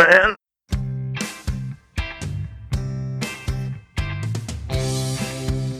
man.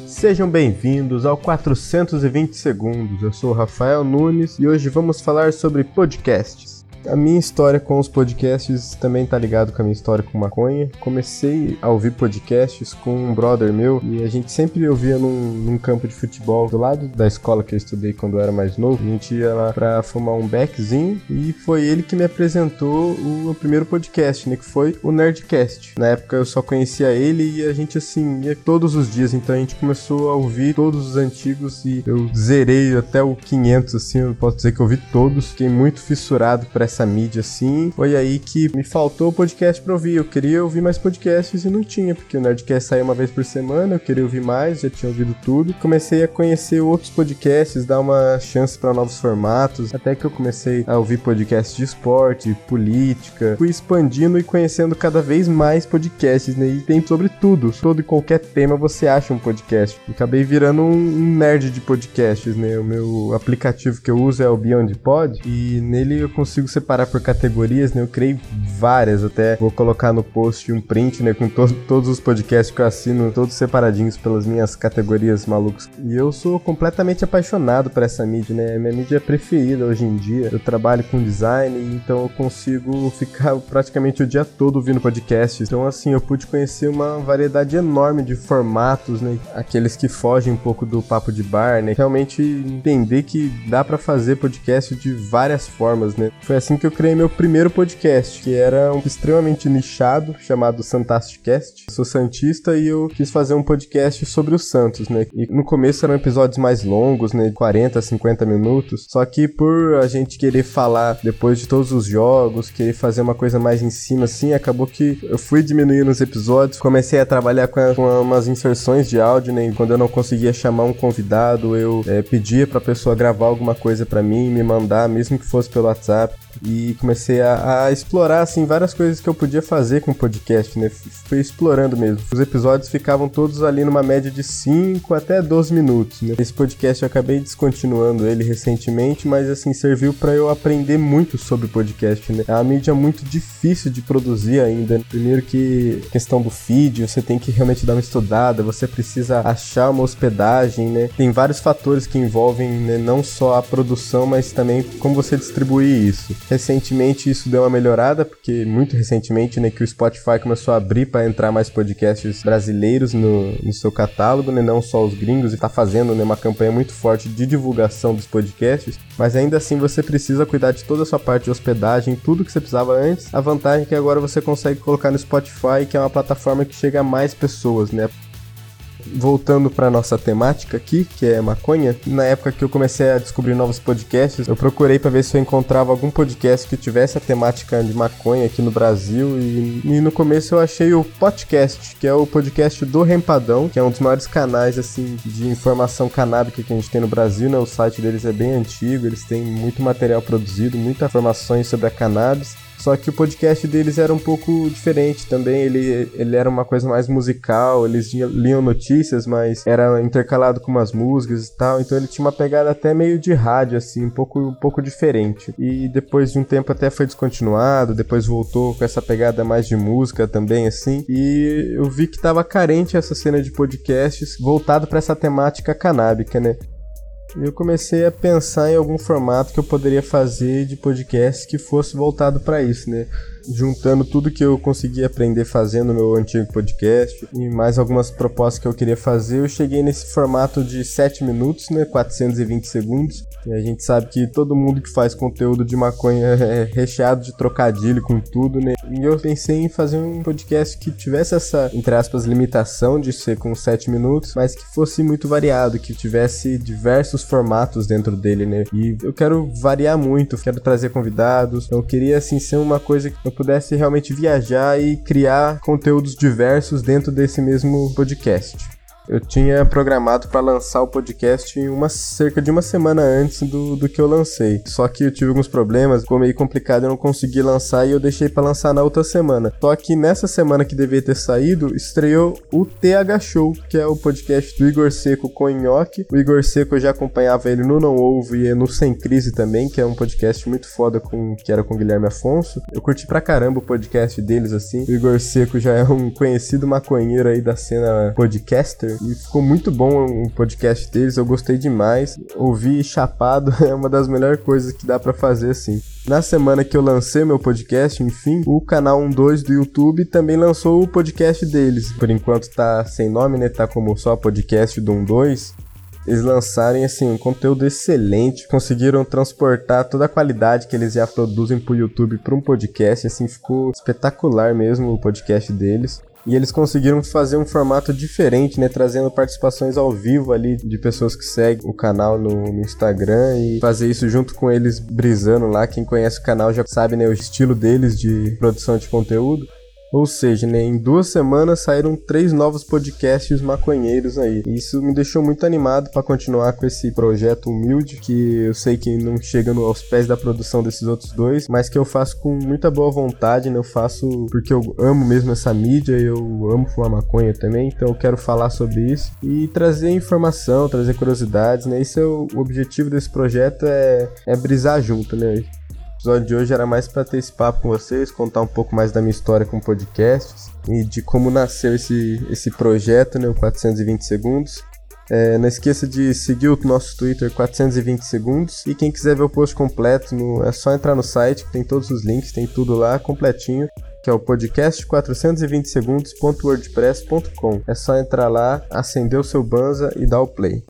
Sejam bem-vindos ao 420 Segundos. Eu sou o Rafael Nunes e hoje vamos falar sobre podcasts. A minha história com os podcasts também tá ligado com a minha história com maconha. Comecei a ouvir podcasts com um brother meu e a gente sempre ouvia num, num campo de futebol do lado da escola que eu estudei quando eu era mais novo. A gente ia lá pra fumar um beckzinho e foi ele que me apresentou o primeiro podcast, né? Que foi o Nerdcast. Na época eu só conhecia ele e a gente assim ia todos os dias, então a gente começou a ouvir todos os antigos e eu zerei até o 500, assim, eu posso dizer que eu ouvi todos. Fiquei muito fissurado pra essa mídia assim. Foi aí que me faltou o podcast pra ouvir. Eu queria ouvir mais podcasts e não tinha, porque o Nerdcast saía uma vez por semana, eu queria ouvir mais, já tinha ouvido tudo. Comecei a conhecer outros podcasts, dar uma chance para novos formatos, até que eu comecei a ouvir podcasts de esporte, política. Fui expandindo e conhecendo cada vez mais podcasts, né? E tem sobre tudo, todo e qualquer tema você acha um podcast. acabei virando um nerd de podcasts, né? O meu aplicativo que eu uso é o Beyond Pod e nele eu consigo separar por categorias, né? Eu criei várias, até vou colocar no post um print, né? Com to todos os podcasts que eu assino, todos separadinhos pelas minhas categorias malucas. E eu sou completamente apaixonado por essa mídia, né? É minha mídia preferida hoje em dia. Eu trabalho com design, então eu consigo ficar praticamente o dia todo ouvindo podcasts. Então, assim, eu pude conhecer uma variedade enorme de formatos, né? Aqueles que fogem um pouco do papo de bar, né? Realmente entender que dá para fazer podcast de várias formas, né? Foi assim que eu criei meu primeiro podcast, que era um extremamente nichado, chamado Santasticast. sou santista e eu quis fazer um podcast sobre o Santos, né? E no começo eram episódios mais longos, né? 40, 50 minutos. Só que por a gente querer falar depois de todos os jogos, querer fazer uma coisa mais em cima, assim, acabou que eu fui diminuindo os episódios, comecei a trabalhar com, a, com umas inserções de áudio, né? E quando eu não conseguia chamar um convidado, eu é, pedia pra pessoa gravar alguma coisa para mim, me mandar, mesmo que fosse pelo WhatsApp e comecei a, a, explorar assim várias coisas que eu podia fazer com o podcast, né? Fui explorando mesmo. Os episódios ficavam todos ali numa média de 5 até 12 minutos, né? Esse podcast eu acabei descontinuando ele recentemente, mas assim serviu para eu aprender muito sobre podcast, né? É uma mídia muito difícil de produzir ainda. Primeiro que questão do feed, você tem que realmente dar uma estudada, você precisa achar uma hospedagem, né? Tem vários fatores que envolvem né? não só a produção, mas também como você distribuir isso. Recentemente isso deu uma melhorada, porque muito recentemente, né, que o Spotify começou a abrir para entrar mais podcasts brasileiros no, no seu catálogo, né, não só os gringos, e tá fazendo né, uma campanha muito forte de divulgação dos podcasts, mas ainda assim você precisa cuidar de toda a sua parte de hospedagem, tudo que você precisava antes. A vantagem é que agora você consegue colocar no Spotify, que é uma plataforma que chega a mais pessoas, né? Voltando para nossa temática aqui, que é maconha, na época que eu comecei a descobrir novos podcasts, eu procurei para ver se eu encontrava algum podcast que tivesse a temática de maconha aqui no Brasil e, e, no começo eu achei o podcast, que é o podcast do Rempadão, que é um dos maiores canais assim de informação canábica que a gente tem no Brasil, né? O site deles é bem antigo, eles têm muito material produzido, muitas informações sobre a cannabis. Só que o podcast deles era um pouco diferente também. Ele, ele era uma coisa mais musical, eles liam notícias, mas era intercalado com umas músicas e tal. Então ele tinha uma pegada até meio de rádio, assim, um pouco, um pouco diferente. E depois de um tempo até foi descontinuado, depois voltou com essa pegada mais de música também, assim. E eu vi que tava carente essa cena de podcasts voltado para essa temática canábica, né? Eu comecei a pensar em algum formato que eu poderia fazer de podcast que fosse voltado para isso, né? Juntando tudo que eu consegui aprender fazendo meu antigo podcast e mais algumas propostas que eu queria fazer, eu cheguei nesse formato de 7 minutos, né, 420 segundos. E a gente sabe que todo mundo que faz conteúdo de maconha é recheado de trocadilho com tudo, né? E eu pensei em fazer um podcast que tivesse essa, entre aspas, limitação de ser com 7 minutos, mas que fosse muito variado, que tivesse diversos formatos dentro dele, né? E eu quero variar muito, quero trazer convidados, eu queria assim ser uma coisa que eu pudesse realmente viajar e criar conteúdos diversos dentro desse mesmo podcast. Eu tinha programado para lançar o podcast uma cerca de uma semana antes do, do que eu lancei. Só que eu tive alguns problemas, ficou meio complicado, eu não consegui lançar e eu deixei para lançar na outra semana. Só que nessa semana que devia ter saído, estreou o TH Show, que é o podcast do Igor Seco com o Nhoque. O Igor Seco eu já acompanhava ele no Não Ovo e no Sem Crise também, que é um podcast muito foda com que era com o Guilherme Afonso. Eu curti pra caramba o podcast deles assim. O Igor Seco já é um conhecido maconheiro aí da cena podcaster e ficou muito bom o podcast deles, eu gostei demais. Ouvir chapado é uma das melhores coisas que dá para fazer assim. Na semana que eu lancei meu podcast, enfim, o canal 12 do YouTube também lançou o podcast deles. Por enquanto tá sem nome, né? Tá como só podcast do 12 eles lançarem assim um conteúdo excelente, conseguiram transportar toda a qualidade que eles já produzem pro YouTube para um podcast, assim ficou espetacular mesmo o podcast deles. E eles conseguiram fazer um formato diferente, né? Trazendo participações ao vivo ali de pessoas que seguem o canal no, no, Instagram e fazer isso junto com eles brisando lá. Quem conhece o canal já sabe, né? O estilo deles de produção de conteúdo. Ou seja, né, em duas semanas saíram três novos podcasts maconheiros aí. Isso me deixou muito animado para continuar com esse projeto humilde, que eu sei que não chega aos pés da produção desses outros dois, mas que eu faço com muita boa vontade, né? Eu faço porque eu amo mesmo essa mídia, eu amo fumar maconha também, então eu quero falar sobre isso e trazer informação, trazer curiosidades, né? Esse é o, o objetivo desse projeto é, é brisar junto, né? Episódio de hoje era mais para ter esse papo com vocês, contar um pouco mais da minha história com podcasts e de como nasceu esse, esse projeto, né, o 420 segundos. É, não esqueça de seguir o nosso Twitter 420 segundos e quem quiser ver o post completo no, é só entrar no site que tem todos os links, tem tudo lá completinho que é o podcast 420 segundos.wordpress.com. É só entrar lá, acender o seu banza e dar o play.